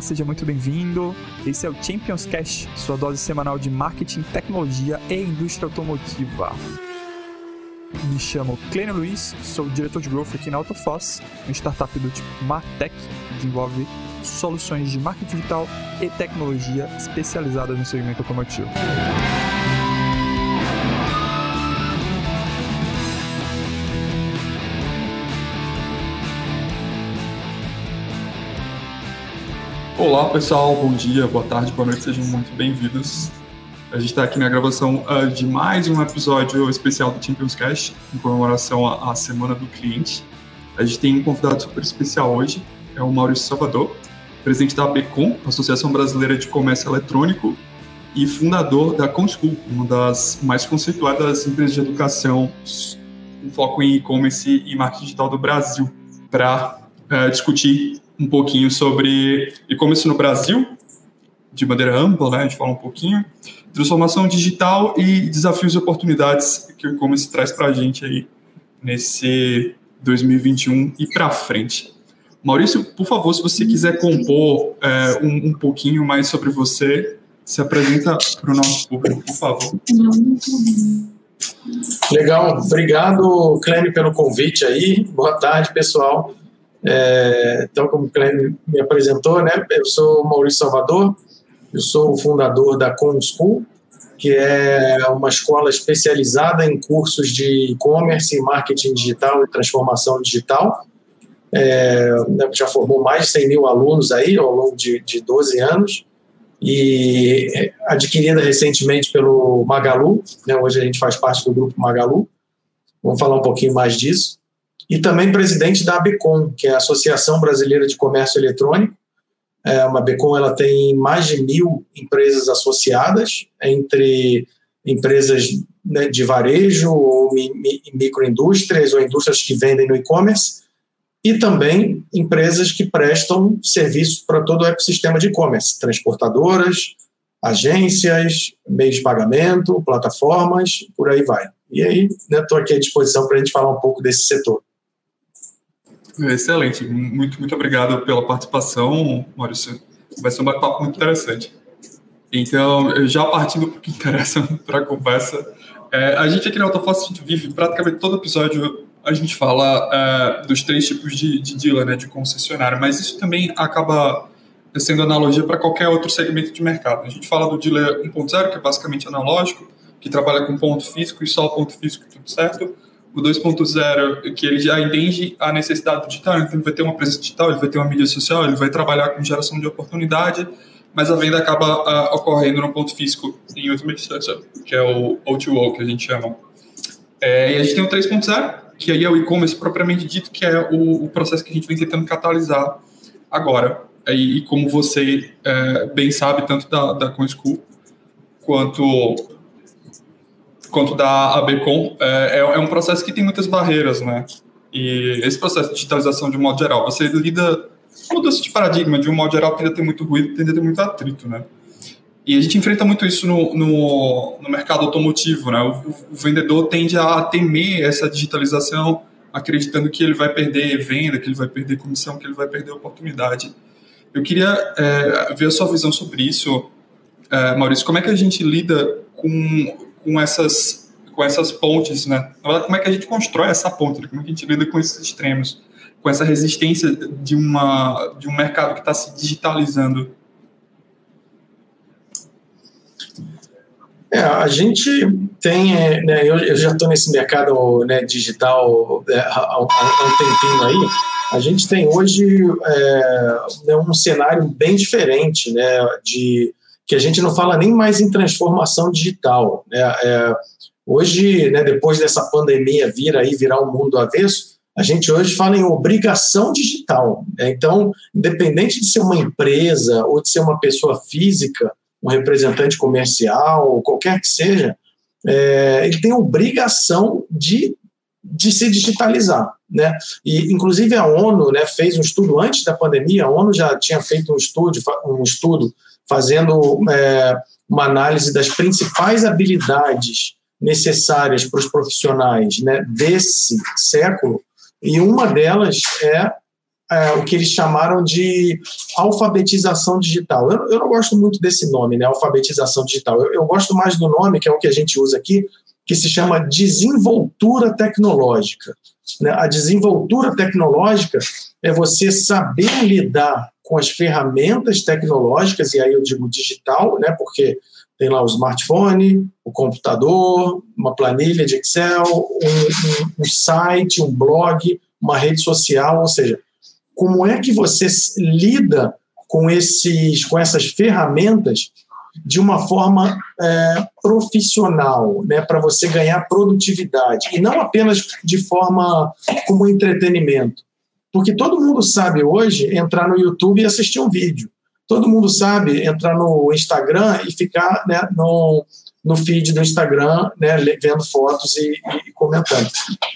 Olá, seja muito bem-vindo. Esse é o Champions Cash, sua dose semanal de marketing, tecnologia e indústria automotiva. Me chamo Clênio Luiz, sou diretor de growth aqui na Autofoss, uma startup do tipo Martech, que desenvolve soluções de marketing digital e tecnologia especializadas no segmento automotivo. Olá pessoal, bom dia, boa tarde, boa noite, sejam muito bem-vindos. A gente está aqui na gravação uh, de mais um episódio especial do Champions Cash, em comemoração à, à Semana do Cliente. A gente tem um convidado super especial hoje, é o Maurício Salvador, presidente da ABCOM, Associação Brasileira de Comércio Eletrônico, e fundador da ComSchool, uma das mais conceituadas empresas de educação com foco em e-commerce e marketing digital do Brasil, para uh, discutir um pouquinho sobre e-commerce no Brasil, de maneira ampla, né? A gente fala um pouquinho, transformação digital e desafios e oportunidades que o e-commerce traz para a gente aí nesse 2021 e para frente. Maurício, por favor, se você quiser compor é, um, um, pouquinho mais sobre você, se apresenta para o nosso público, por favor. Legal, obrigado, Clênio, pelo convite aí. Boa tarde, pessoal. É, então, como o Clênio me apresentou, né, eu sou Maurício Salvador, eu sou o fundador da Com School, que é uma escola especializada em cursos de e-commerce, marketing digital e transformação digital. É, né, já formou mais de 100 mil alunos aí ao longo de, de 12 anos e adquirida recentemente pelo Magalu, né, hoje a gente faz parte do grupo Magalu, vamos falar um pouquinho mais disso e também presidente da ABECOM, que é a Associação Brasileira de Comércio Eletrônico. É, uma ela tem mais de mil empresas associadas, entre empresas né, de varejo, ou mi, mi, microindústrias, ou indústrias que vendem no e-commerce, e também empresas que prestam serviços para todo o ecossistema de e-commerce, transportadoras, agências, meios de pagamento, plataformas, por aí vai. E aí, estou né, aqui à disposição para a gente falar um pouco desse setor. Excelente, muito, muito obrigado pela participação, Maurício. Vai ser um bate-papo muito interessante. Então, já partindo para o que interessa para a conversa, é, a gente aqui na Autofoss, a gente vive praticamente todo episódio, a gente fala é, dos três tipos de, de dealer, né, de concessionário, mas isso também acaba sendo analogia para qualquer outro segmento de mercado. A gente fala do dealer 1.0, que é basicamente analógico, que trabalha com ponto físico e só ponto físico, tudo certo o 2.0, que ele já entende a necessidade digital, então ele vai ter uma presença digital, ele vai ter uma mídia social, ele vai trabalhar com geração de oportunidade, mas a venda acaba uh, ocorrendo no ponto físico em última instância, que é o O2O, que a gente chama. É, e a gente tem o 3.0, que aí é o e-commerce propriamente dito, que é o, o, processo que a gente vem tentando catalisar agora. E, e como você é, bem sabe, tanto da, da ConSchool quanto quanto da ABCom, é, é, é um processo que tem muitas barreiras, né? E esse processo de digitalização de um modo geral, você lida mudança de paradigma, de um modo geral, tende a ter muito ruído, tende a ter muito atrito, né? E a gente enfrenta muito isso no, no, no mercado automotivo, né? O, o, vendedor tende a temer essa digitalização, acreditando que ele vai perder venda, que ele vai perder comissão, que ele vai perder oportunidade. Eu queria é, ver a sua visão sobre isso, é, Maurício. Como é que a gente lida com com essas, com essas pontes, né? Como é que a gente constrói essa ponte? Né? Como é que a gente lida com esses extremos? Com essa resistência de, uma, de um mercado que está se digitalizando? É, a gente tem, é, né, eu, eu, já estou nesse mercado né, digital é, há, há, um tempinho aí. A gente tem hoje é, né, um cenário bem diferente, né, de que a gente não fala nem mais em transformação digital. Né? É, hoje, né, depois dessa pandemia vir aí, virar o mundo avesso, a gente hoje fala em obrigação digital. Né? Então, independente de ser uma empresa ou de ser uma pessoa física, um representante comercial, qualquer que seja, é, ele tem obrigação de, de se digitalizar. Né? E, inclusive, a ONU né, fez um estudo antes da pandemia, a ONU já tinha feito um estudo, um estudo fazendo é, uma análise das principais habilidades necessárias para os profissionais né, desse século, e uma delas é é, o que eles chamaram de alfabetização digital. Eu, eu, não gosto muito desse nome, né, alfabetização digital. Eu, eu gosto mais do nome, que é o que a gente usa aqui, que se chama desenvoltura tecnológica. Né? A desenvoltura tecnológica é você saber lidar com as ferramentas tecnológicas, e aí eu digo digital, né, porque tem lá o smartphone, o computador, uma planilha de Excel, um, um, um site, um blog, uma rede social, ou seja, como é que você lida com, esses, com essas ferramentas de uma forma é, profissional, né, para você ganhar produtividade, e não apenas de forma como entretenimento. Porque todo mundo sabe hoje entrar no YouTube e assistir um vídeo. Todo mundo sabe entrar no Instagram e ficar né, no, no feed do Instagram, né, vendo fotos e, e, comentando.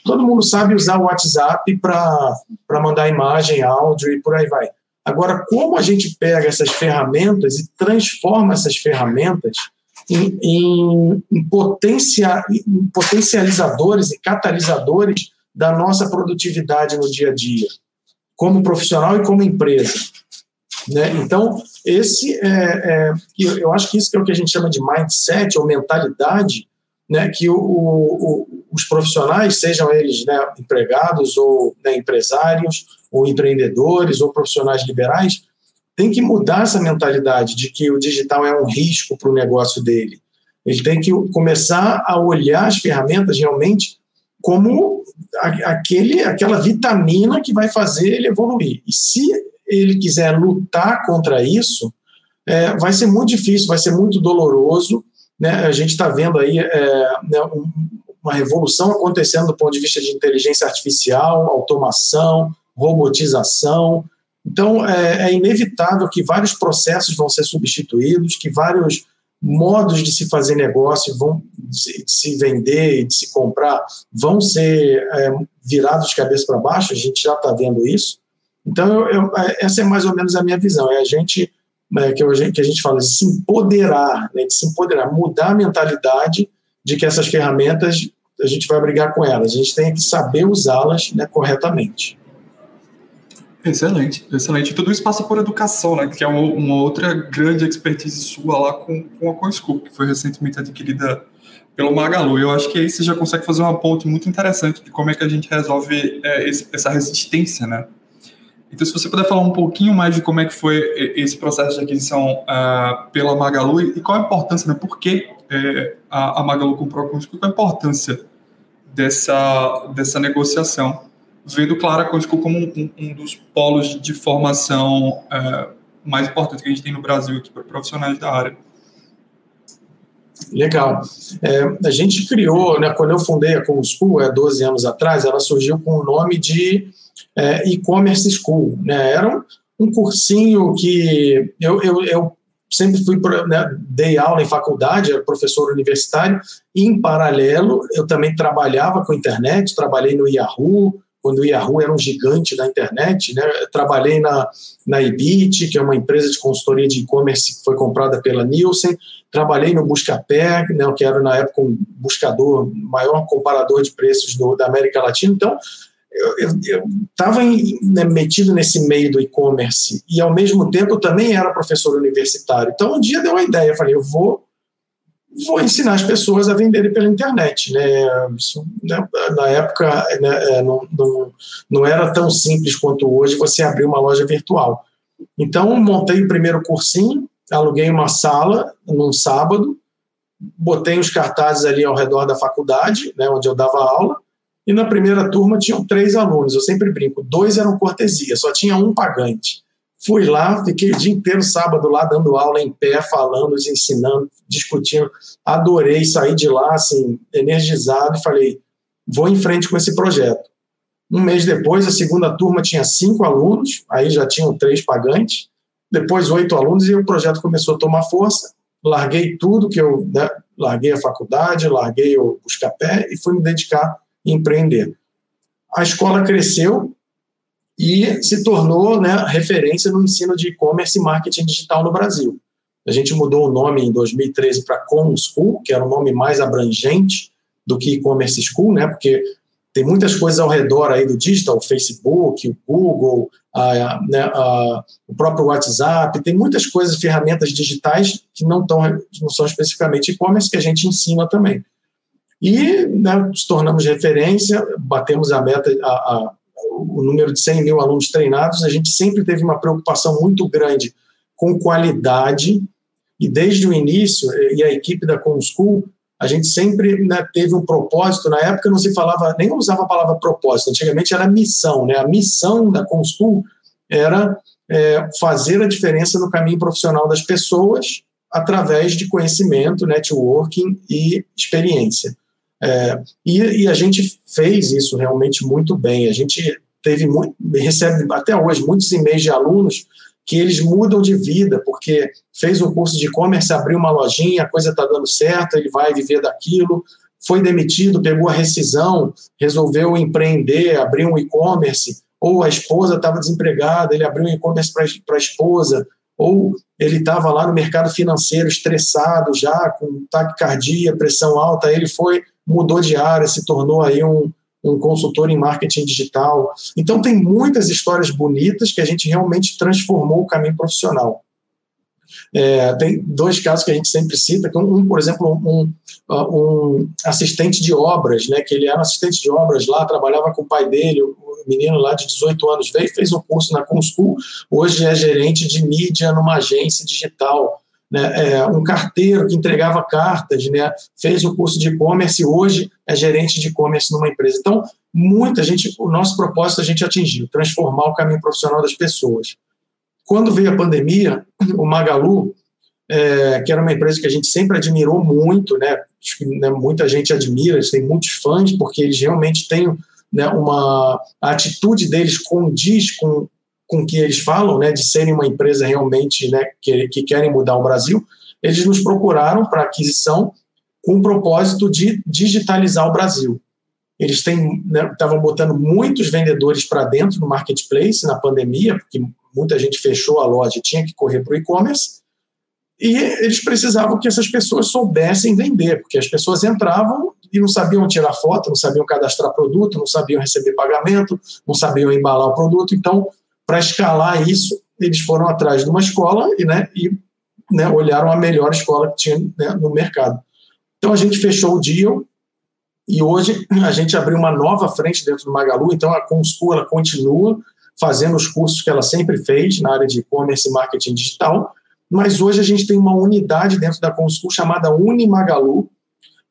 Todo mundo sabe usar o WhatsApp para mandar imagem, áudio e por aí vai. Agora, como a gente pega essas ferramentas e transforma essas ferramentas em, em, potencia, em potencializadores e catalisadores da nossa produtividade no dia a dia, como profissional e como empresa? Né? Então, esse é, é, eu acho que isso que é o que a gente chama de mindset ou mentalidade, né, que o, o, os profissionais, sejam eles né, empregados ou né, empresários, ou empreendedores, ou profissionais liberais, tem que mudar essa mentalidade de que o digital é um risco para o negócio dele. Ele tem que começar a olhar as ferramentas realmente como aquele, aquela vitamina que vai fazer ele evoluir. E se ele quiser lutar contra isso, é, vai ser muito difícil, vai ser muito doloroso. Né? A gente está vendo aí é, né, um, uma revolução acontecendo do ponto de vista de inteligência artificial, automação, robotização. Então, é, é inevitável que vários processos vão ser substituídos, que vários modos de se fazer negócio, vão de se vender e de se comprar, vão ser é, virados de cabeça para baixo, a gente já está vendo isso. Então, eu, eu, essa é mais ou menos a minha visão, é a gente, né, que, eu, que a gente fala de se empoderar, né, de se empoderar, mudar a mentalidade de que essas ferramentas, a gente vai brigar com elas, a gente tem que saber usá-las né, corretamente. Excelente, excelente. Tudo isso passa por educação, né? Que é uma, uma outra grande expertise sua lá com, com a CoinScoop, que foi recentemente adquirida pelo Magalu. Eu acho que aí você já consegue fazer uma ponte muito interessante de como é que a gente resolve é, esse, essa resistência, né? Então, se você puder falar um pouquinho mais de como é que foi esse processo de aquisição uh, pela Magalu e qual a importância, né? Por que é, a, a, Magalu comprou a CoinScoop, qual a importância dessa, dessa negociação? Vendo claro a Código como um, um, dos polos de formação é, mais importantes que a gente tem no Brasil aqui para profissionais da área. Legal. É, a gente criou, né, quando eu fundei a Com School, há 12 anos atrás, ela surgiu com o nome de é, e-commerce school. Né? Era um, um cursinho que eu, eu, eu sempre fui né, dei aula em faculdade, era professor universitário, e em paralelo eu também trabalhava com internet, trabalhei no Yahoo, quando o Yahoo era um gigante da internet. Né? trabalhei na, na Ibit, que é uma empresa de consultoria de e-commerce que foi comprada pela Nielsen. Trabalhei no Buscapé, né, que era na época um buscador, maior comparador de preços do, da América Latina. Então, eu estava né, metido nesse meio do e-commerce e, ao mesmo tempo, também era professor universitário. Então, um dia deu uma ideia, eu falei, eu vou vou ensinar as pessoas a venderem pela internet. Né? Né, na época né, é, não, não, não era tão simples quanto hoje você abrir uma loja virtual. Então, montei o primeiro cursinho, aluguei uma sala num sábado, botei os cartazes ali ao redor da faculdade, né, onde eu dava aula, e na primeira turma tinham três alunos. Eu sempre brinco, dois eram cortesia, só tinha um pagante. Fui lá, fiquei o dia inteiro sábado lá dando aula em pé, falando, ensinando, discutindo. Adorei sair de lá assim energizado e falei, vou em frente com esse projeto. Um mês depois, a segunda turma tinha cinco alunos, aí já tinham três pagantes. Depois oito alunos e o projeto começou a tomar força. Larguei tudo que eu né, larguei a faculdade, larguei o buscapé e fui me dedicar a empreender. A escola cresceu, e se tornou né, referência no ensino de e-commerce e marketing digital no Brasil. A gente mudou o nome em 2013 para Com School, que era um nome mais abrangente do que e-commerce school, né, porque tem muitas coisas ao redor aí do digital, o Facebook, o Google, a, né, a, o próprio WhatsApp, tem muitas coisas, ferramentas digitais que não, tão, não são especificamente e-commerce, que a gente ensina também. E né, nos tornamos referência, batemos a meta, a, o número de 100 mil alunos treinados, a gente sempre teve uma preocupação muito grande com qualidade, e desde o início, e a equipe da ComSchool, a gente sempre né, teve um propósito. Na época não se falava, nem usava a palavra propósito, antigamente era missão. Né? A missão da ComSchool era é, fazer a diferença no caminho profissional das pessoas através de conhecimento, networking e experiência. É, e, e, a gente fez isso realmente muito bem. A gente teve muito, recebe até hoje muitos e-mails de alunos que eles mudam de vida, porque fez um curso de e-commerce, abriu uma lojinha, a coisa está dando certo, ele vai viver daquilo, foi demitido, pegou a rescisão, resolveu empreender, abrir um e-commerce, ou a esposa estava desempregada, ele abriu um e-commerce para a esposa, ou ele estava lá no mercado financeiro estressado já, com taquicardia, pressão alta, ele foi, mudou de área, se tornou aí um, um consultor em marketing digital. Então, tem muitas histórias bonitas que a gente realmente transformou o caminho profissional. É, tem dois casos que a gente sempre cita, um, por exemplo, um, um, assistente de obras, né, que ele era assistente de obras lá, trabalhava com o pai dele, o menino lá de 18 anos, veio fez um curso na Conschool, hoje é gerente de mídia numa agência digital né, é, um carteiro que entregava cartas, né, fez o curso de e-commerce e hoje é gerente de e-commerce numa empresa. Então, muita gente, o nosso propósito a gente atingiu, transformar o caminho profissional das pessoas. Quando veio a pandemia, o Magalu, é, que era uma empresa que a gente sempre admirou muito, né, né, muita gente admira, eles têm muitos fãs, porque eles realmente têm né, uma a atitude deles condiz com com que eles falam, né, de serem uma empresa realmente né, que, que querem mudar o Brasil, eles nos procuraram para aquisição com o propósito de digitalizar o Brasil. Eles estavam né, botando muitos vendedores para dentro do marketplace na pandemia, porque muita gente fechou a loja tinha que correr para o e-commerce, e eles precisavam que essas pessoas soubessem vender, porque as pessoas entravam e não sabiam tirar foto, não sabiam cadastrar produto, não sabiam receber pagamento, não sabiam embalar o produto, então para escalar isso, eles foram atrás de uma escola e, né, e né, olharam a melhor escola que tinha né, no mercado. Então a gente fechou o deal e hoje a gente abriu uma nova frente dentro do Magalu. Então a Conschool ela continua fazendo os cursos que ela sempre fez na área de e-commerce e marketing digital, mas hoje a gente tem uma unidade dentro da Conschool chamada Unimagalu,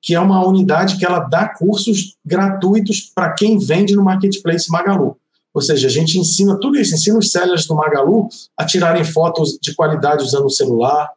que é uma unidade que ela dá cursos gratuitos para quem vende no marketplace Magalu. Ou seja, a gente ensina tudo isso, ensina os sellers do Magalu a tirarem fotos de qualidade usando o celular.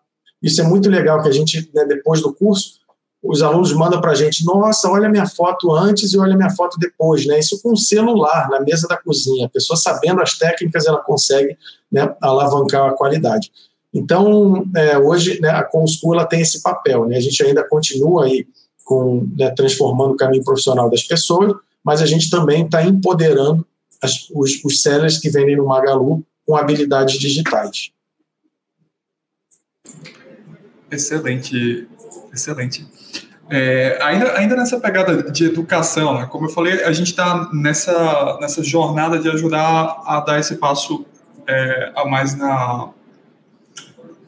Isso é muito legal, que a gente, né, depois do curso, os alunos mandam para a gente, nossa, olha minha foto antes e olha minha foto depois, né? Isso com o celular, na mesa da cozinha. A pessoa sabendo as técnicas, ela consegue né, alavancar a qualidade. Então, é, hoje, né, a Conschool ela tem esse papel, né? A gente ainda continua aí com, né, transformando o caminho profissional das pessoas, mas a gente também está empoderando as, os, os sellers que vendem no Magalu com habilidades digitais. Excelente, excelente. É, ainda, ainda nessa pegada de educação, né, como eu falei, a gente está nessa, nessa jornada de ajudar a dar esse passo é, a mais na,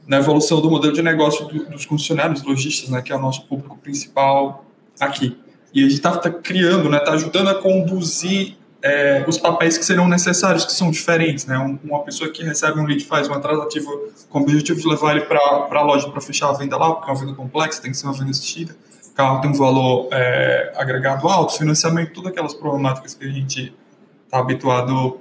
na evolução do modelo de negócio do, dos funcionários lojistas, né, que é o nosso público principal aqui. E a gente está tá criando, está né, tá ajudando a conduzir é, os papéis que serão necessários, que são diferentes. Né? uma pessoa que recebe um lead faz uma tratativa com o objetivo de levar ele para a loja para fechar a venda lá, porque é uma venda complexa, tem que ser uma venda assistida. O carro tem um valor é, agregado alto, financiamento, todas aquelas problemáticas que a gente está habituado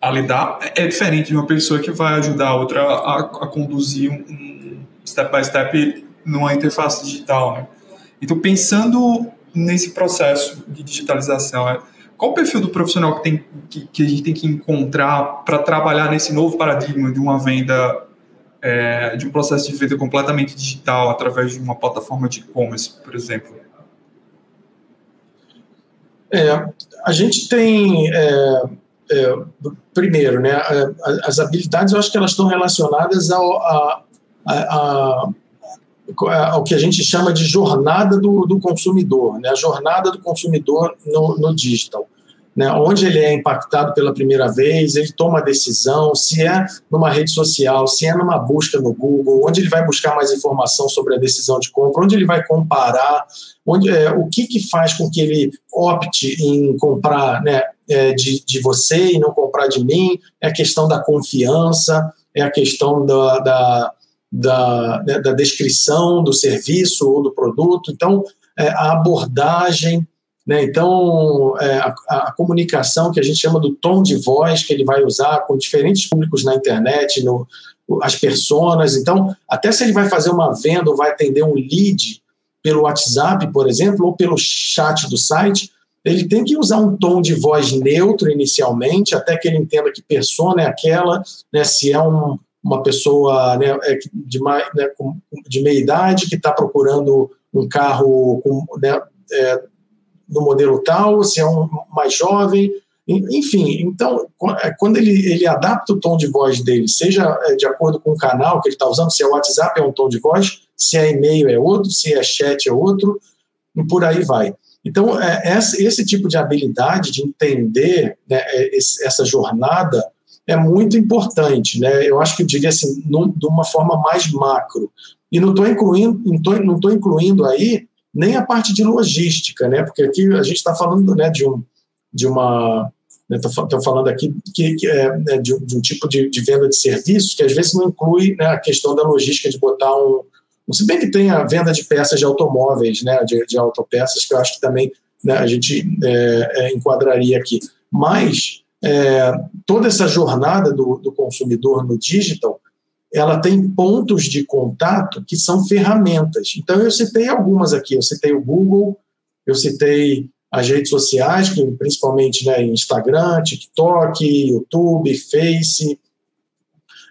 a lidar. É, é diferente de uma pessoa que vai ajudar a outra a, a conduzir um step by step numa interface digital. Né? Então, pensando nesse processo de digitalização, é, qual o perfil do profissional que, tem, que, que a gente tem que encontrar para trabalhar nesse novo paradigma de uma venda, é, de um processo de venda completamente digital através de uma plataforma de e-commerce, por exemplo? É, a gente tem, é, é, primeiro, né, as habilidades, eu acho que elas estão relacionadas ao, a, a, a ao que a gente chama de jornada do, do consumidor, né? a jornada do consumidor no, no digital. né, onde ele é impactado pela primeira vez, ele toma a decisão, se é numa rede social, se é numa busca no Google, onde ele vai buscar mais informação sobre a decisão de compra, onde ele vai comparar, onde, é, o que, que faz com que ele opte em comprar né, é, de, de você e não comprar de mim, é a questão da confiança, é a questão da, da, da, né, da descrição do serviço ou do produto. Então, é, a abordagem né? Então, é, a, a, comunicação que a gente chama do tom de voz que ele vai usar com diferentes públicos na internet, no, as personas. Então, até se ele vai fazer uma venda ou vai atender um lead pelo WhatsApp, por exemplo, ou pelo chat do site, ele tem que usar um tom de voz neutro inicialmente, até que ele entenda que persona é aquela, né, se é um, uma pessoa né, é de, né, de meia idade que está procurando um carro com, né, é, do modelo tal, se é um mais jovem, enfim. Então, é, quando ele, ele adapta o tom de voz dele, seja é, de acordo com o canal que ele está usando, se é WhatsApp é um tom de voz, se é e-mail é outro, se é chat é outro, e por aí vai. Então, é, esse, esse tipo de habilidade de entender né, essa jornada é muito importante. Né? Eu acho que eu diria assim, num, de uma forma mais macro. E não estou incluindo, não estou incluindo aí nem a parte de logística, né? Porque aqui a gente está falando né, de, um, de uma. Estou né, falando aqui que, que é, né, de, de, um tipo de, de, venda de serviços que às vezes não inclui né, a questão da logística de botar um. Se bem que tem a venda de peças de automóveis, né, de, de autopeças, que eu acho que também né, a gente é, é, enquadraria aqui. Mas é, toda essa jornada do, do consumidor no digital ela tem pontos de contato que são ferramentas. Então, eu citei algumas aqui. Eu citei o Google, eu citei as redes sociais, que principalmente né, Instagram, TikTok, YouTube, Face.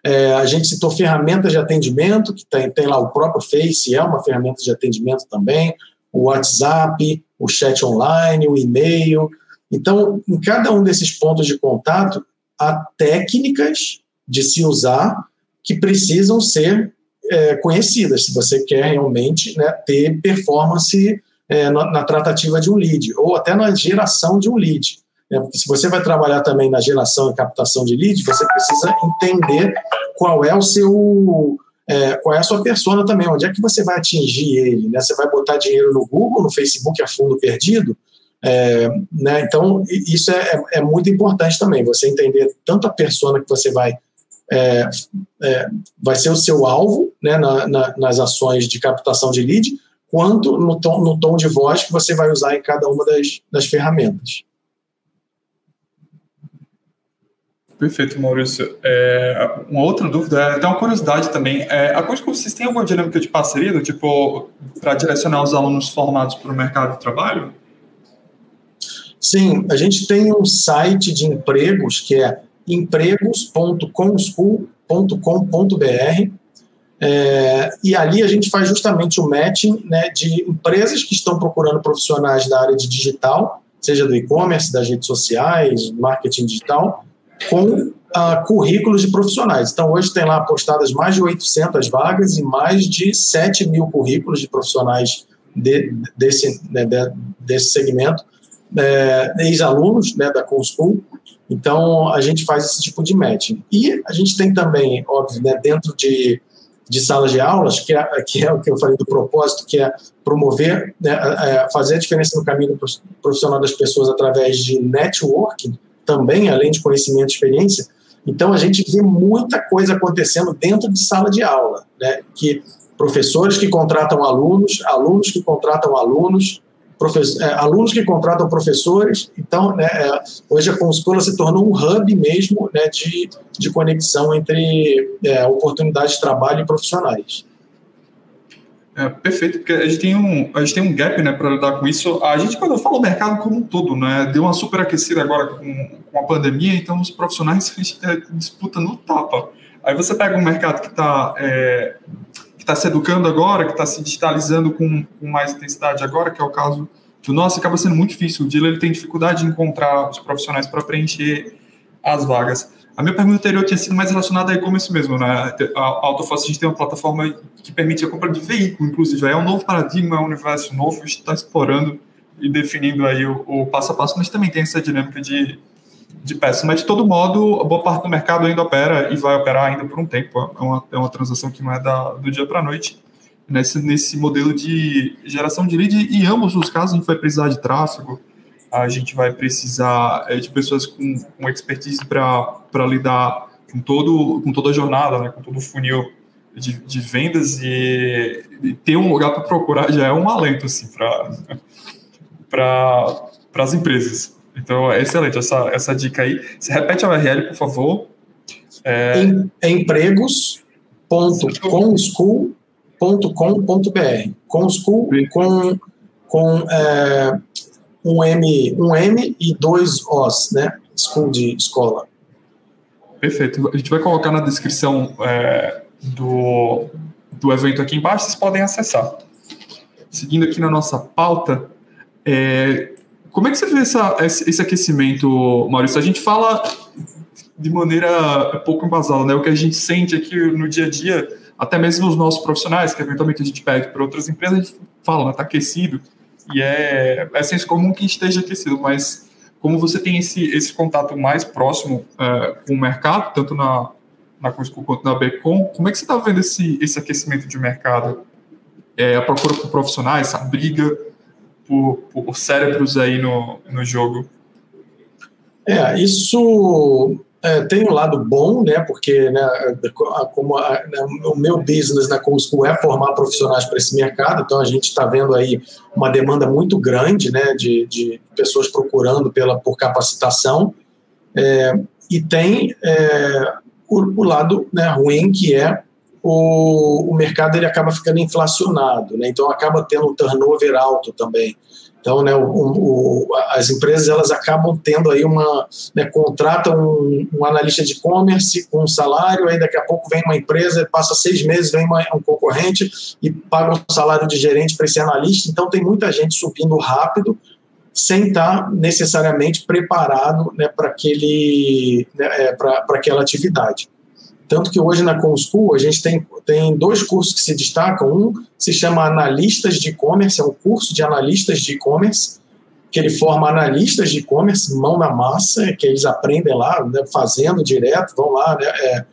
É, a gente citou ferramentas de atendimento, que tem, tem lá o próprio Face, é uma ferramenta de atendimento também, o WhatsApp, o chat online, o e-mail. Então, em cada um desses pontos de contato, há técnicas de se usar que precisam ser é, conhecidas se você quer realmente né, ter performance é, na, na, tratativa de um lead ou até na geração de um lead. Né? Porque se você vai trabalhar também na geração e captação de lead, você precisa entender qual é o seu é, qual é a sua persona também, onde é que você vai atingir ele, né? Você vai botar dinheiro no Google, no Facebook a fundo perdido, é, né? Então isso é, é, é muito importante também, você entender tanto a persona que você vai é, é, vai ser o seu alvo né, na, na, nas ações de captação de lead, quanto no tom, no tom de voz que você vai usar em cada uma das, das ferramentas. Perfeito, Maurício. É, uma outra dúvida, até uma curiosidade também. É, a coisa que vocês têm alguma dinâmica de parceria, tipo, para direcionar os alunos formados para o mercado de trabalho? Sim, a gente tem um site de empregos que é empregos.comschool.com.br é, e ali a gente faz justamente o matching né, de empresas que estão procurando profissionais da área de digital, seja do e-commerce, das redes sociais, marketing digital, com uh, currículos de profissionais. Então, hoje tem lá postadas mais de 800 vagas e mais de 7 mil currículos de profissionais de, desse, né, de, desse segmento, é, ex-alunos né, da ComSchool, então, a gente faz esse tipo de matching. E a gente tem também, óbvio, né, dentro de, de salas de aulas, que é, que é o que eu falei do propósito, que é promover, né, é fazer a diferença no caminho profissional das pessoas através de networking, também, além de conhecimento e experiência. Então, a gente vê muita coisa acontecendo dentro de sala de aula, né, que professores que contratam alunos, alunos que contratam alunos, alunos que contratam professores. Então, né, é, hoje a Conscola se tornou um hub mesmo né, de, de conexão entre é, oportunidades de trabalho e profissionais. É, perfeito, porque a gente tem um, a gente tem um gap né, para lidar com isso. A gente, quando eu falo mercado como um todo, né, deu uma superaquecida agora com, com a pandemia, então os profissionais a gente é, disputa no tapa. Aí você pega um mercado que está é, que está se educando agora, que está se digitalizando com, com, mais intensidade agora, que é o caso do nosso, acaba sendo muito difícil. O dealer ele tem dificuldade de encontrar os profissionais para preencher as vagas. A minha pergunta anterior tinha sido mais relacionada a e-commerce mesmo, né? A Autofoss, a gente tem uma plataforma que permite a compra de veículo, inclusive. É um novo paradigma, é um universo novo, a gente está explorando e definindo aí o, o, passo a passo, mas também tem essa dinâmica de, de peça. Mas, de todo modo, boa parte do mercado ainda opera e vai operar ainda por um tempo. É uma, é uma transação que não é da, do dia para a noite. Nesse, nesse modelo de geração de lead, e em ambos os casos, a gente vai precisar de tráfego, a gente vai precisar é, de pessoas com, com expertise para lidar com, todo, com toda a jornada, né, com todo o funil de, de vendas e, e, ter um lugar para procurar já é um alento assim, para as empresas. Então, é excelente essa, essa dica aí. Você repete a URL, por favor. É... Empregos.conschool.com.br Conschool com, com é, um, M, um M e dois Os, né? School de escola. Perfeito. A gente vai colocar na descrição é, do, do evento aqui embaixo, vocês podem acessar. Seguindo aqui na nossa pauta, é, como é que você vê essa, esse aquecimento, Maurício? A gente fala de maneira pouco embasada, né? O que a gente sente aqui no dia a dia, até mesmo os nossos profissionais, que eventualmente a gente pede para outras empresas, a gente fala, está aquecido, e é, é senso comum que esteja aquecido, mas como você tem esse, esse contato mais próximo é, com o mercado, tanto na, na Cusco quanto na Becom, como é que você está vendo esse, esse aquecimento de mercado? É, a procura por profissionais, a briga por, por cérebros aí no, no jogo? É, isso é, tem um lado bom, né? Porque né, como a, né, o meu business na Cusco é formar profissionais para esse mercado, então a gente está vendo aí uma demanda muito grande, né? De, de pessoas procurando pela por capacitação. É, e tem é, o, o lado né, ruim, que é o, o mercado ele acaba ficando inflacionado, né? então acaba tendo um turnover alto também. Então, né, o, o, as empresas elas acabam tendo aí uma, né, contratam um, um analista de e-commerce com um salário, aí daqui a pouco vem uma empresa, passa seis meses, vem uma, um concorrente e paga um salário de gerente para esse analista. Então, tem muita gente subindo rápido sem estar necessariamente preparado né, para né, é, para aquela atividade. Tanto que hoje na ComSchool a gente tem, tem dois cursos que se destacam. Um se chama Analistas de E-Commerce, é um curso de analistas de e-commerce, que ele forma analistas de e-commerce, mão na massa, que eles aprendem lá, né, fazendo direto, vão lá. Né, é,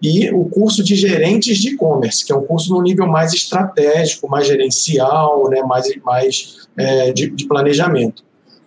e o curso de gerentes de e-commerce, que é um curso no nível mais estratégico, mais gerencial, né, mais, mais é, de, de, planejamento.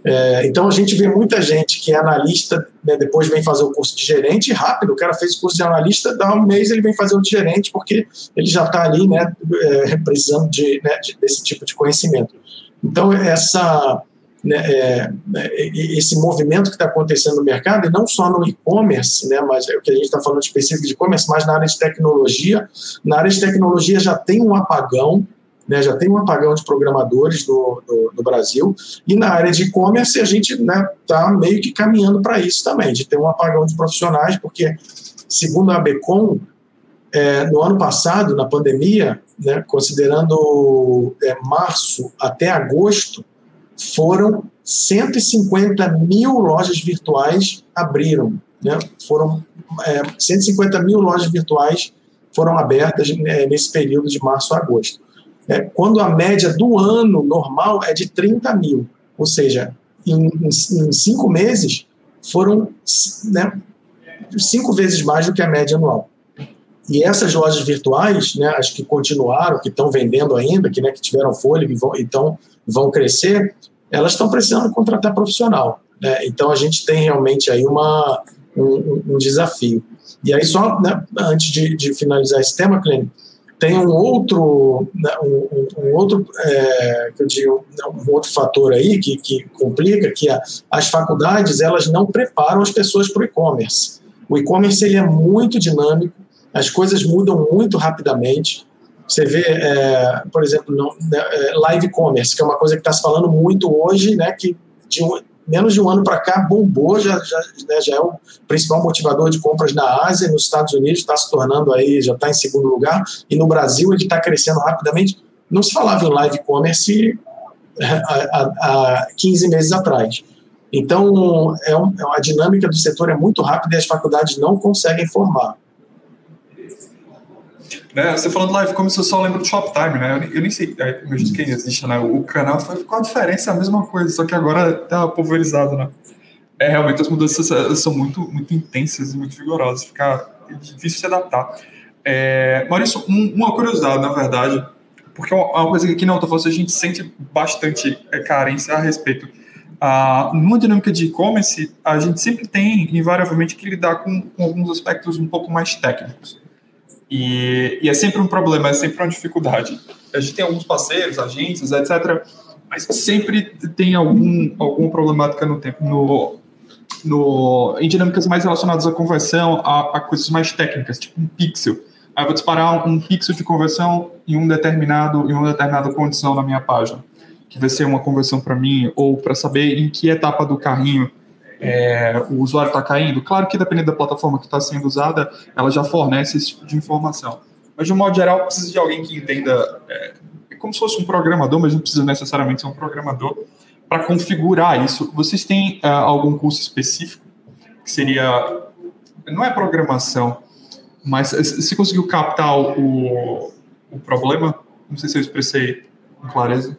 É, então a gente vê muita gente que é analista, né, depois vem fazer o curso de gerente rápido. O cara fez o curso de analista, dá um mês ele vem fazer o de gerente porque ele já está ali, né, é, precisando de, né, de, desse tipo de conhecimento. Então essa né, é, é esse movimento que está acontecendo no mercado, e não só no e-commerce, né, mas é o que a gente está falando específico de e-commerce, mas na área de tecnologia. Na área de tecnologia já tem um apagão né, já tem um apagão de programadores no, no, no Brasil, e na área de e-commerce a gente está né, tá meio que caminhando para isso também, de ter um apagão de profissionais, porque, segundo a ABECOM, é, no ano passado, na pandemia, né, considerando é, março até agosto, foram 150 mil lojas virtuais abriram. Né, foram é, 150 mil lojas virtuais foram abertas né, nesse período de março a agosto é, quando a média do ano normal é de 30 mil. Ou seja, em, em, em cinco meses foram né, cinco vezes mais do que a média anual. E essas lojas virtuais, né, as que continuaram, que estão vendendo ainda, que, né, que tiveram fôlego e vão, então vão crescer, elas estão precisando contratar profissional. Né? Então a gente tem realmente aí uma, um, um desafio. E aí, só né, antes de, de finalizar esse tema, Clênio, tem um outro, né, um, um outro, é, eu digo, um outro fator aí que, que complica, que a, as faculdades elas não preparam as pessoas para o e-commerce. O e-commerce ele é muito dinâmico, as coisas mudam muito rapidamente. Você vê, é, por exemplo, no, né, é, live commerce, que é uma coisa que está se falando muito hoje, né, que de, menos de um ano para cá bombou, já, já, né, já é o principal motivador de compras na Ásia, nos Estados Unidos está se tornando aí, já está em segundo lugar, e no Brasil ele está crescendo rapidamente. Não se falava em live commerce é, há, há 15 meses atrás. Então, é um, é a dinâmica do setor é muito rápida e as faculdades não conseguem formar. Né? Você falando live commerce, eu só lembro do Shoptime, né? Eu, eu nem sei, é, imagino quem existe, né? O canal, qual a diferença? É a mesma coisa, só que agora tá pulverizado, né? É, realmente as mudanças são muito, muito intensas e muito vigorosas, fica difícil se adaptar. É, Maurício, um, uma curiosidade, na verdade, porque é uma coisa que aqui na Autoforce a gente sente bastante é, carência a respeito. Ah, numa dinâmica de e-commerce, a gente sempre tem, invariavelmente, que lidar com, com, alguns aspectos um pouco mais técnicos. E, e, é sempre um problema, é sempre uma dificuldade. A gente tem alguns parceiros, agências, etc., mas sempre tem algum, alguma problemática no tempo, no, no, em dinâmicas mais relacionadas à conversão, a, a coisas mais técnicas, tipo um pixel. Aí eu vou disparar um, um pixel de conversão em um determinado em uma determinada condição na minha página, que vai ser uma conversão para mim ou para saber em que etapa do carrinho é, o usuário está caindo. Claro que dependendo da plataforma que está sendo usada, ela já fornece esse tipo de informação. Mas de um modo geral, precisa de alguém que entenda, é, é como se fosse um programador, mas não precisa necessariamente ser um programador para configurar isso. Vocês têm uh, algum curso específico que seria não é programação, mas se conseguiu captar o, o problema? Não sei se eu expressei com clareza.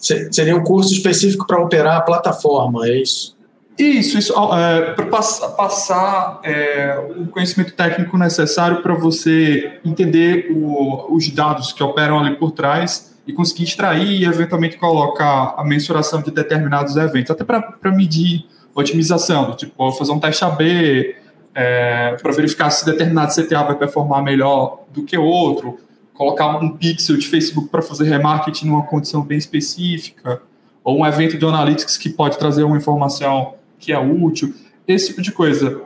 Seria um curso específico para operar a plataforma, é isso? Isso, isso é, para passar, é, o conhecimento técnico necessário para você entender o, os dados que operam ali por trás e conseguir extrair e eventualmente colocar a mensuração de determinados eventos, até para medir otimização, tipo, fazer um teste AB é, para verificar se determinado CTA vai performar melhor do que outro, colocar um pixel de Facebook para fazer remarketing numa condição bem específica, ou um evento de analytics que pode trazer uma informação que é útil, esse tipo de coisa.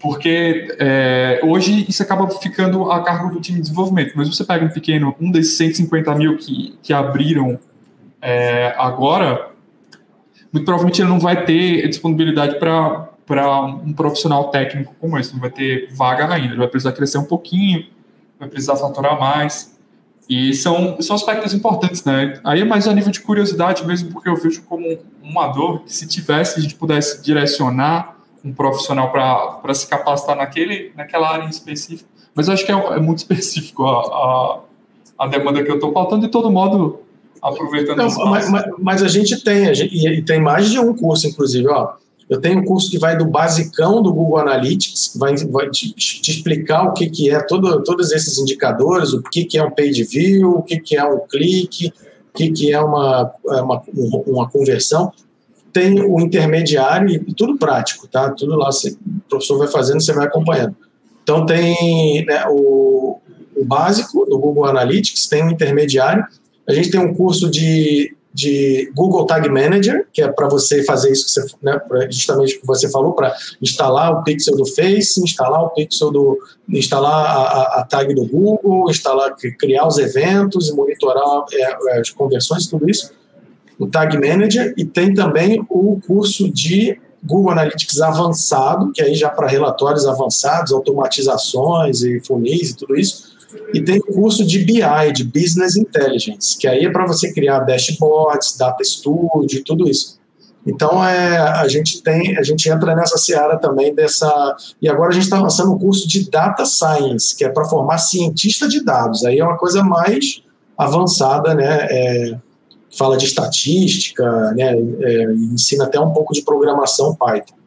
Porque é, hoje isso acaba ficando a cargo do time de desenvolvimento, mas você pega um pequeno, um desses 150 mil que, que abriram é, agora, muito provavelmente ele não vai ter disponibilidade para um profissional técnico como esse, não vai ter vaga ainda, ele vai precisar crescer um pouquinho, vai precisar faturar mais. E são, são aspectos importantes, né? Aí é mais a nível de curiosidade mesmo, porque eu vejo como uma dor que se tivesse, a gente pudesse direcionar um profissional para se capacitar naquele, naquela área em específico. Mas eu acho que é, é muito específico a, a, a, demanda que eu estou pautando, de todo modo, aproveitando Não, mas, mas, mas, a gente tem, a gente, e tem mais de um curso, inclusive, ó. Eu tenho um curso que vai do basicão do Google Analytics, que vai, vai te, te, explicar o que, que é todo, todos esses indicadores, o que, que é um page view, o que, que é um clique, o que, que é uma, é uma, uma conversão. Tem o intermediário e tudo prático, tá? Tudo lá, você, o professor vai fazendo, você vai acompanhando. Então tem né, o, o básico do Google Analytics, tem o intermediário. A gente tem um curso de de Google Tag Manager, que é para você fazer isso que você, né, justamente o que você falou, para instalar o pixel do Face, instalar o pixel do, instalar a, a, tag do Google, instalar, criar os eventos e monitorar é, as conversões, tudo isso. O Tag Manager e tem também o curso de Google Analytics avançado, que aí já para relatórios avançados, automatizações e funis e tudo isso e tem curso de BI, de Business Intelligence, que aí é para você criar dashboards, data studio, tudo isso. Então é, a gente tem, a gente entra nessa seara também dessa. E agora a gente está lançando um curso de Data Science, que é para formar cientista de dados. Aí é uma coisa mais avançada, né? É, fala de estatística, né? É, ensina até um pouco de programação Python.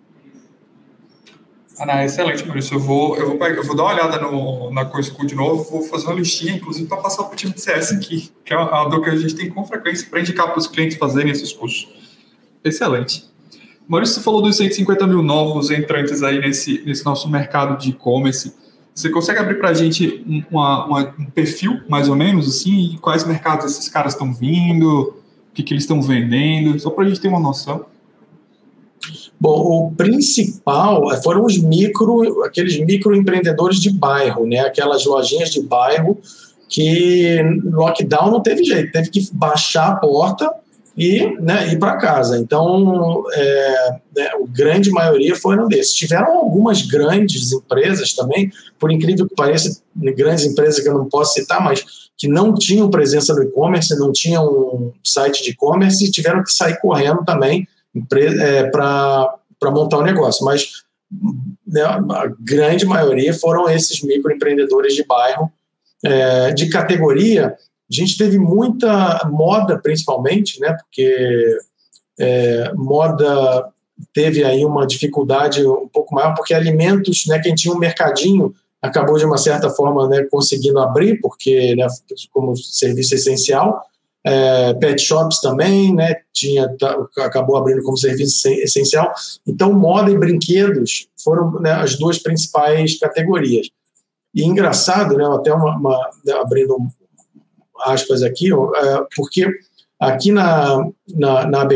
Ah, excelente, Maurício. Eu vou, eu vou, eu vou dar uma olhada no, na CoSchool de novo, vou fazer uma listinha, inclusive, para passar para o time de CS aqui, que é uma dor que a gente tem com frequência para indicar para os clientes fazerem esses cursos. Excelente. Maurício, você falou dos 150 mil novos entrantes aí nesse, nesse nosso mercado de e-commerce. Você consegue abrir para a gente uma, uma, um perfil, mais ou menos, assim, quais mercados esses caras estão vindo, o que, que eles estão vendendo, só para a gente ter uma noção? Bom, o principal eh, foram os micro, aqueles microempreendedores de bairro, né? Aquelas lojinhas de bairro que lockdown não teve jeito, teve que baixar a porta e né, ir para casa. Então, é, né, a grande maioria foram desses. Tiveram algumas grandes empresas também, por incrível que pareça, grandes empresas que eu não posso citar, mas que não tinham presença no e-commerce, não tinham um site de e-commerce e tiveram que sair correndo também é, para montar o um negócio. Mas né, a grande maioria foram esses microempreendedores de bairro É, de categoria, a gente teve muita moda, principalmente, né? Porque é, moda teve aí uma dificuldade um pouco maior, porque alimentos, né, quem tinha um mercadinho acabou de uma certa forma né, conseguindo abrir, porque né, como serviço essencial, é, pet shops também, né, tinha, tá, acabou abrindo como serviço essencial. Então, moda e brinquedos foram né, as duas principais categorias. E engraçado, né, até uma, uma né, abrindo aspas aqui, é, porque aqui na, na, na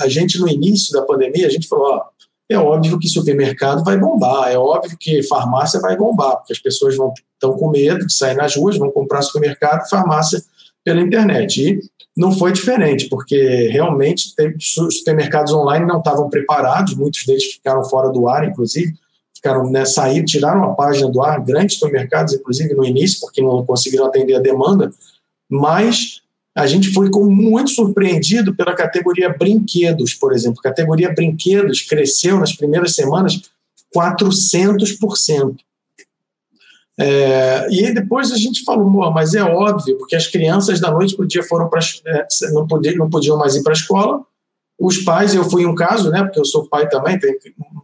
a gente no início da pandemia, a gente falou, ó, é óbvio que supermercado vai bombar, é óbvio que farmácia vai bombar, porque as pessoas estão com medo de sair nas ruas, vão comprar supermercado, farmácia pela internet. E não foi diferente, porque realmente os supermercados online não estavam preparados, muitos deles ficaram fora do ar, inclusive, ficaram né, sair, tiraram a página do ar, grandes supermercados, inclusive no início, porque não conseguiram atender a demanda, mas a gente foi muito surpreendido pela categoria brinquedos, por exemplo. A categoria brinquedos cresceu nas primeiras semanas 400%. É, e depois a gente falou, mas é óbvio, porque as crianças da noite para dia foram para é, não, podiam, não podiam mais ir para a escola. Os pais, eu fui um caso, né? Porque eu sou pai também, tenho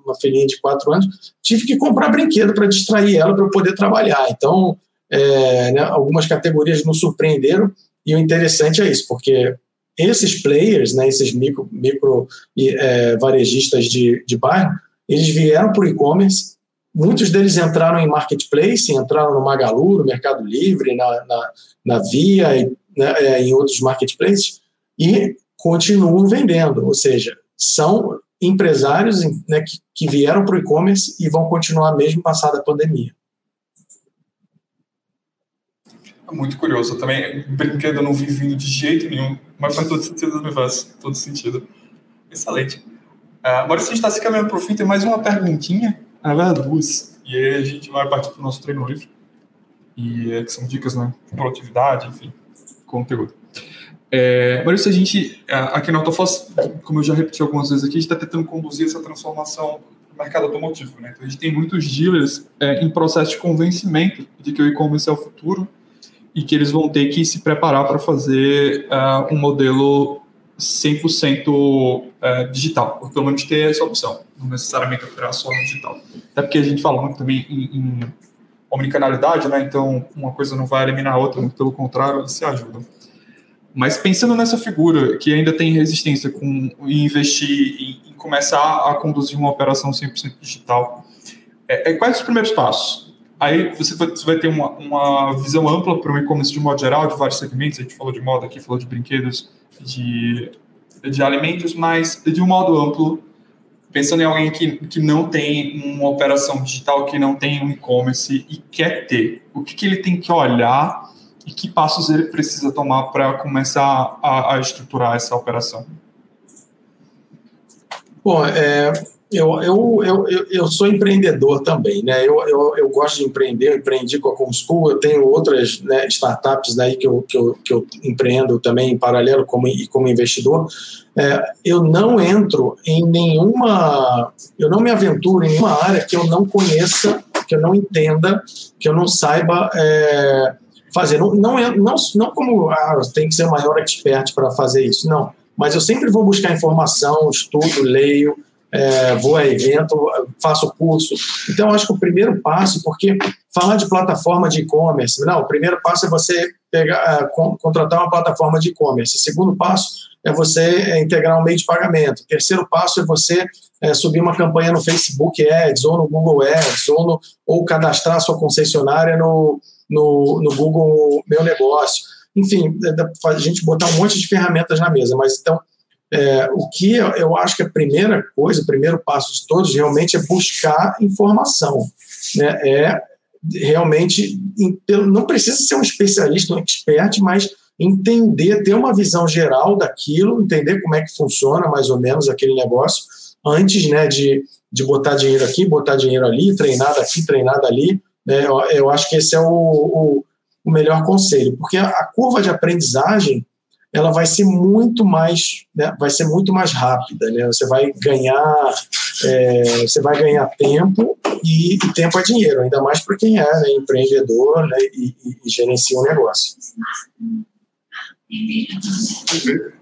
uma filhinha de quatro anos, tive que comprar brinquedo para distrair ela para eu poder trabalhar. Então, é, né, algumas categorias nos surpreenderam e o interessante é isso, porque esses players, né, esses micro, micro é, varejistas de, de bairro, eles vieram para o e-commerce, muitos deles entraram em marketplace, entraram no Magalu, no Mercado Livre, na, na, na Via, e, né, é, em outros marketplaces, e continuam vendendo, ou seja, são empresários né, que, que vieram para o e-commerce e vão continuar mesmo passada a pandemia. muito curioso. Também, brinquedo eu não vi vindo de jeito nenhum, mas faz todo sentido do universo, todo sentido. Excelente. Uh, agora, se a gente está se caminhando para o fim, tem mais uma perguntinha, na verdade, duas, e aí a gente vai partir para o nosso treino livre, e é, que são dicas né, de produtividade, enfim, conteúdo. É, Maurício, a gente, é, aqui na Autofoss, como eu já repeti algumas vezes aqui, a gente está tentando conduzir essa transformação no mercado automotivo. Né? Então, a gente tem muitos dealers é, em processo de convencimento de que o e-commerce é o futuro, e que eles vão ter que se preparar para fazer uh, um modelo 100% uh, é, digital, ou pelo menos ter essa opção, não necessariamente operar só no digital. Até porque a gente fala muito também em, em omnicanalidade, né? então uma coisa não vai eliminar a outra, muito pelo contrário, eles se ajudam. Mas pensando nessa figura que ainda tem resistência com em investir em, em começar a conduzir uma operação 100% digital, é, é, quais os primeiros passos? Aí você vai, você vai ter uma, uma visão ampla para o e-commerce de modo geral, de vários segmentos. A gente falou de moda aqui, falou de brinquedos, de, de alimentos, mas de um modo amplo, pensando em alguém que, que não tem uma operação digital, que não tem um e-commerce e quer ter. O que, que ele tem que olhar e que passos ele precisa tomar para começar a, a, estruturar essa operação? Bom, é, eu, eu, eu, eu sou empreendedor também, né? Eu, eu, eu gosto de empreender, eu empreendi com a Comschool, eu tenho outras né, startups daí que eu, que, eu, que eu empreendo também em paralelo como, como investidor. É, eu não entro em nenhuma, eu não me aventuro em nenhuma área que eu não conheça, que eu não entenda, que eu não saiba é, fazer. Não, não, não, não como ah, tem que ser o maior expert para fazer isso, não. Mas eu sempre vou buscar informação, estudo, leio, é, vou a evento, faço curso. Então, acho que o primeiro passo, porque falar de plataforma de e-commerce, não, o primeiro passo é você pegar, é, contratar uma plataforma de e-commerce. O segundo passo é você é, integrar um meio de pagamento. O terceiro passo é você é, subir uma campanha no Facebook Ads, ou no Google Ads, ou, no, ou cadastrar sua concessionária no, no, no Google Meu Negócio. Enfim, a gente botar um monte de ferramentas na mesa, mas então é, o que eu, acho que a primeira coisa, o primeiro passo de todos, realmente é buscar informação. Né? É realmente, não precisa ser um especialista, um expert, mas entender, ter uma visão geral daquilo, entender como é que funciona mais ou menos aquele negócio, antes né, de, de botar dinheiro aqui, botar dinheiro ali, treinar daqui, treinar dali. Né? Eu, eu acho que esse é o, o, o melhor conselho, porque a, a curva de aprendizagem ela vai ser muito mais, né, vai ser muito mais rápida, né? Você vai ganhar é, você vai ganhar tempo e, e, tempo é dinheiro, ainda mais para quem é né, empreendedor né, e, e, gerencia um negócio.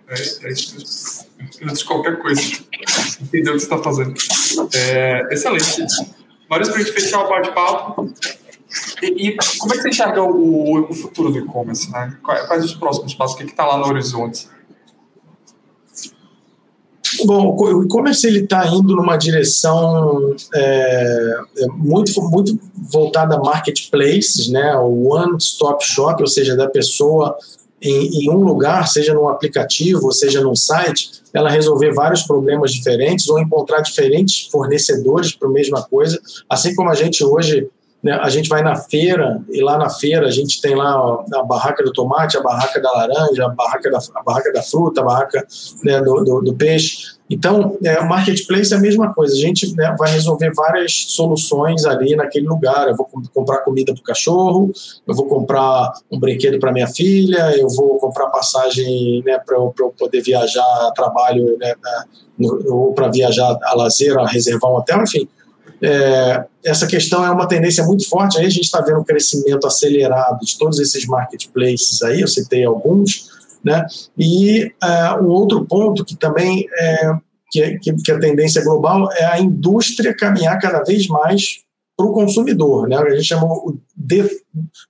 É, isso. Antes de qualquer coisa, entender o que está fazendo. É, excelente. Maurício, para a gente fechar o bate-papo, e, e, como é que você enxerga o, o futuro do e-commerce? Né? Quais, os próximos passos? O que está lá no horizonte? Bom, o e-commerce ele está indo numa direção é, é, muito muito voltada a marketplaces, né? O one-stop shop, ou seja, da pessoa em, em, um lugar, seja num aplicativo, seja num site, ela resolver vários problemas diferentes ou encontrar diferentes fornecedores para a mesma coisa, assim como a gente hoje né, a gente vai na feira e lá na feira a gente tem lá a barraca do tomate, a barraca da laranja, a barraca da, a barraca da fruta, a barraca né, do, do, do, peixe. Então, é, o marketplace é a mesma coisa. A gente né, vai resolver várias soluções ali naquele lugar. Eu vou comprar comida para o cachorro, eu vou comprar um brinquedo para minha filha, eu vou comprar passagem né, para eu, eu, poder viajar a trabalho, né, ou para viajar a lazer, a reservar um hotel, enfim é, essa questão é uma tendência muito forte. Aí a gente está vendo um crescimento acelerado de todos esses marketplaces aí, eu citei alguns, né? E é, um outro ponto que também é, que, que, a tendência global é a indústria caminhar cada vez mais para o consumidor, né? A gente chama o, D,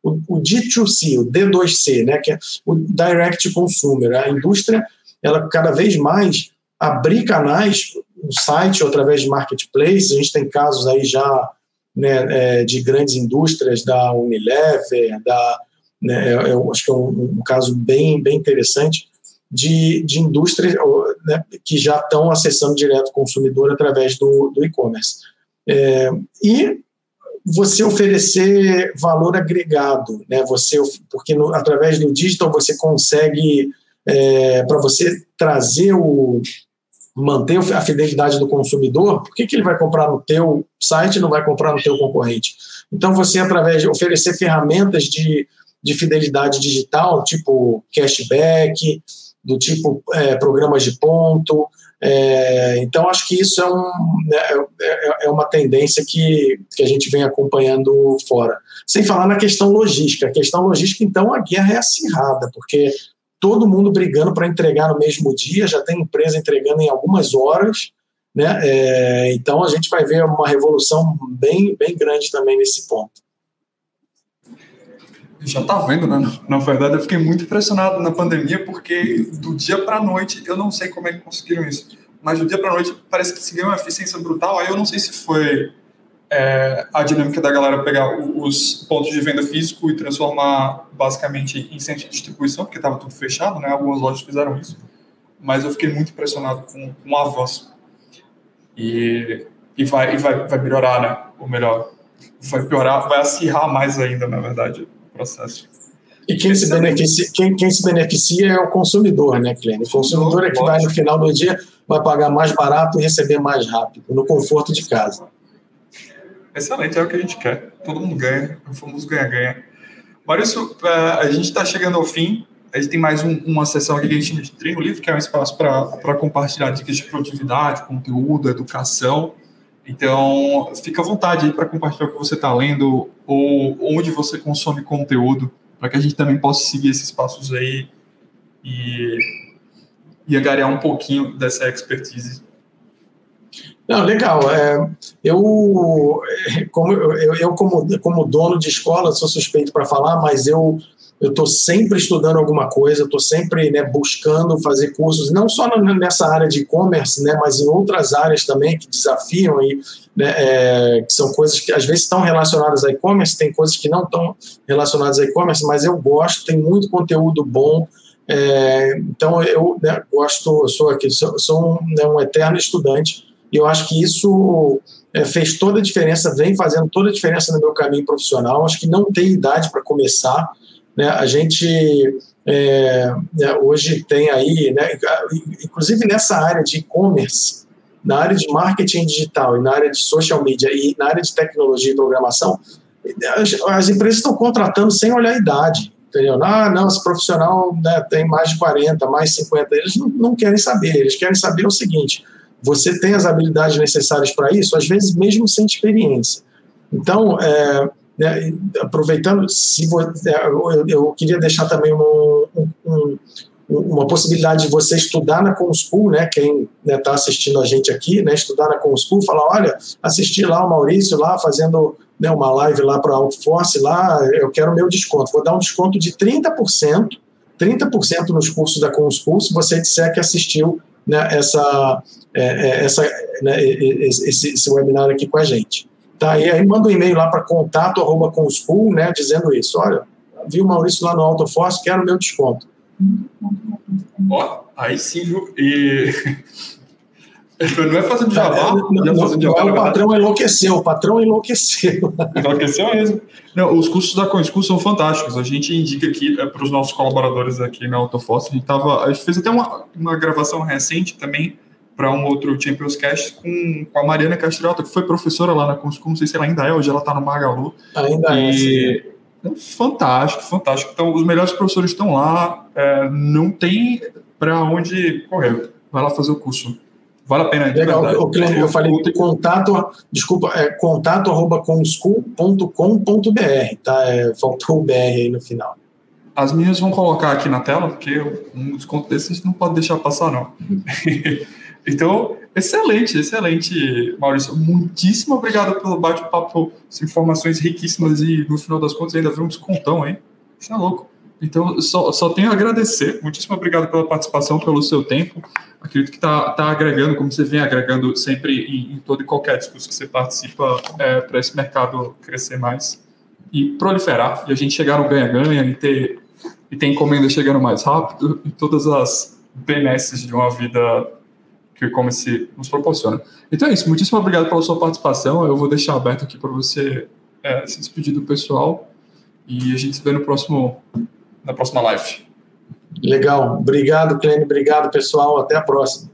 o, o D2C, o D2C, né? Que é o Direct Consumer. A indústria, ela cada vez mais abrir canais no site ou através de marketplace. A gente tem casos aí já né, é, de grandes indústrias, da Unilever, da, né, eu é, é acho que é um, um, caso bem, bem interessante, de, de indústrias né, que já estão acessando direto o consumidor através do, do e-commerce. É, e você oferecer valor agregado, né? Você, porque no, através do digital você consegue é, para você trazer o, manter a fidelidade do consumidor, por que, que ele vai comprar no teu site e não vai comprar no teu concorrente? Então, você, através de oferecer ferramentas de, de fidelidade digital, tipo cashback, do tipo é, programas de ponto, é, então, acho que isso é, um, né, é, é, é, uma tendência que, que a gente vem acompanhando fora. Sem falar na questão logística. A questão logística, então, a guerra é acirrada, porque todo mundo brigando para entregar no mesmo dia, já tem empresa entregando em algumas horas, né? É, então a gente vai ver uma revolução bem, bem grande também nesse ponto. Já está vendo, né? Na verdade, eu fiquei muito impressionado na pandemia, porque do dia para a noite, eu não sei como é que conseguiram isso, mas do dia para a noite parece que se ganhou uma eficiência brutal. Aí eu não sei se foi é, a dinâmica da galera pegar os pontos de venda físico e transformar basicamente em centro de distribuição, porque estava tudo fechado, né? Algumas lojas fizeram isso. Mas eu fiquei muito impressionado com, com o avanço. E, e, vai, e vai, vai melhorar, né? Ou melhor, vai piorar, vai acirrar mais ainda, na verdade, o processo. E quem se, beneficia, quem, quem se beneficia é o consumidor, né, Clênio? O consumidor é que vai, no final do dia, vai pagar mais barato e receber mais rápido, no conforto de casa. Excelente, é o que a gente quer. Todo mundo ganha, o famoso ganha-ganha. Maurício, a gente está chegando ao fim. A gente tem mais um, uma sessão aqui que a gente tem no livro, que é um espaço para compartilhar dicas de produtividade, conteúdo, educação. Então, fica à vontade aí para compartilhar o que você está lendo ou onde você consome conteúdo, para que a gente também possa seguir esses passos aí e, e um pouquinho dessa expertise não, legal. É, eu, como, eu, eu, como, como dono de escola, sou suspeito para falar, mas eu eu estou sempre estudando alguma coisa, estou sempre né, buscando fazer cursos, não só nessa área de e-commerce, né, mas em outras áreas também que desafiam aí, né, é, que são coisas que às vezes estão relacionadas a e-commerce, tem coisas que não estão relacionadas a e-commerce, mas eu gosto, tem muito conteúdo bom. É, então eu né, gosto, sou aqui, sou, sou um, né, um eterno estudante e eu acho que isso é, fez toda a diferença, vem fazendo toda a diferença no meu caminho profissional. Acho que não tem idade para começar. Né? A gente é, né, hoje tem aí, né, inclusive nessa área de e-commerce, na área de marketing digital e na área de social media e na área de tecnologia e programação, as, as empresas estão contratando sem olhar a idade. Entendeu? Ah, não, esse profissional né, tem mais de 40, mais de 50. Eles não, não querem saber, eles querem saber o seguinte: você tem as habilidades necessárias para isso, às vezes mesmo sem experiência. Então, é, né, aproveitando, se é, eu, eu, queria deixar também um, um, uma possibilidade de você estudar na ComSchool, né, quem está né, tá assistindo a gente aqui, né, estudar na ComSchool, falar, olha, assisti lá o Maurício lá fazendo né, uma live lá para a Outforce, lá, eu quero meu desconto, vou dar um desconto de 30%, 30% nos cursos da ComSchool, se você disser que assistiu né, essa, é, é, essa, né, esse, esse webinar aqui com a gente. Tá, e aí manda um e-mail lá para contato arroba conschool, né, dizendo isso, olha, vi o Maurício lá no AutoForce, quero meu desconto. Ó, aí sim, viu? E. Não é fazendo jabá, é, não, não, fazendo jabá, o patrão enlouqueceu, o patrão enlouqueceu. Enlouqueceu mesmo. Não, os cursos da CoinSchool são fantásticos. A gente indica aqui é, para os nossos colaboradores aqui na Autofoss. A gente, tava, a gente fez até uma, uma gravação recente também para um outro Champions Cast com, com a Mariana Castrota, que foi professora lá na CoinSchool. Não sei se ela ainda é, hoje ela está no Magalu. Ainda é, e, é. Fantástico, fantástico. Então, os melhores professores estão lá, é, não tem para onde correr. Vai lá fazer o curso. Vale a pena. Legal, o Clênio, eu falei contato, desculpa, é contato arroba tá? É, faltou o BR aí no final. As minhas vão colocar aqui na tela, porque um desconto desses não pode deixar passar, não. Então, excelente, excelente, Maurício. Muitíssimo obrigado pelo bate-papo, informações riquíssimas e, no final das contas, ainda viu um descontão, hein? Isso é louco. Então, só, só tenho a agradecer. Muitíssimo obrigado pela participação, pelo seu tempo. Acredito que está tá agregando, como você vem agregando sempre em, em todo e qualquer discurso que você participa, é, para esse mercado crescer mais e proliferar, e a gente chegar no ganha-ganha e ter, e ter encomenda chegando mais rápido e todas as benesses de uma vida que o e-commerce nos proporciona. Então é isso, muitíssimo obrigado pela sua participação. Eu vou deixar aberto aqui para você é, se despedir do pessoal e a gente se vê no próximo, na próxima live. Legal, obrigado, Clênio, obrigado, pessoal. Até a próxima.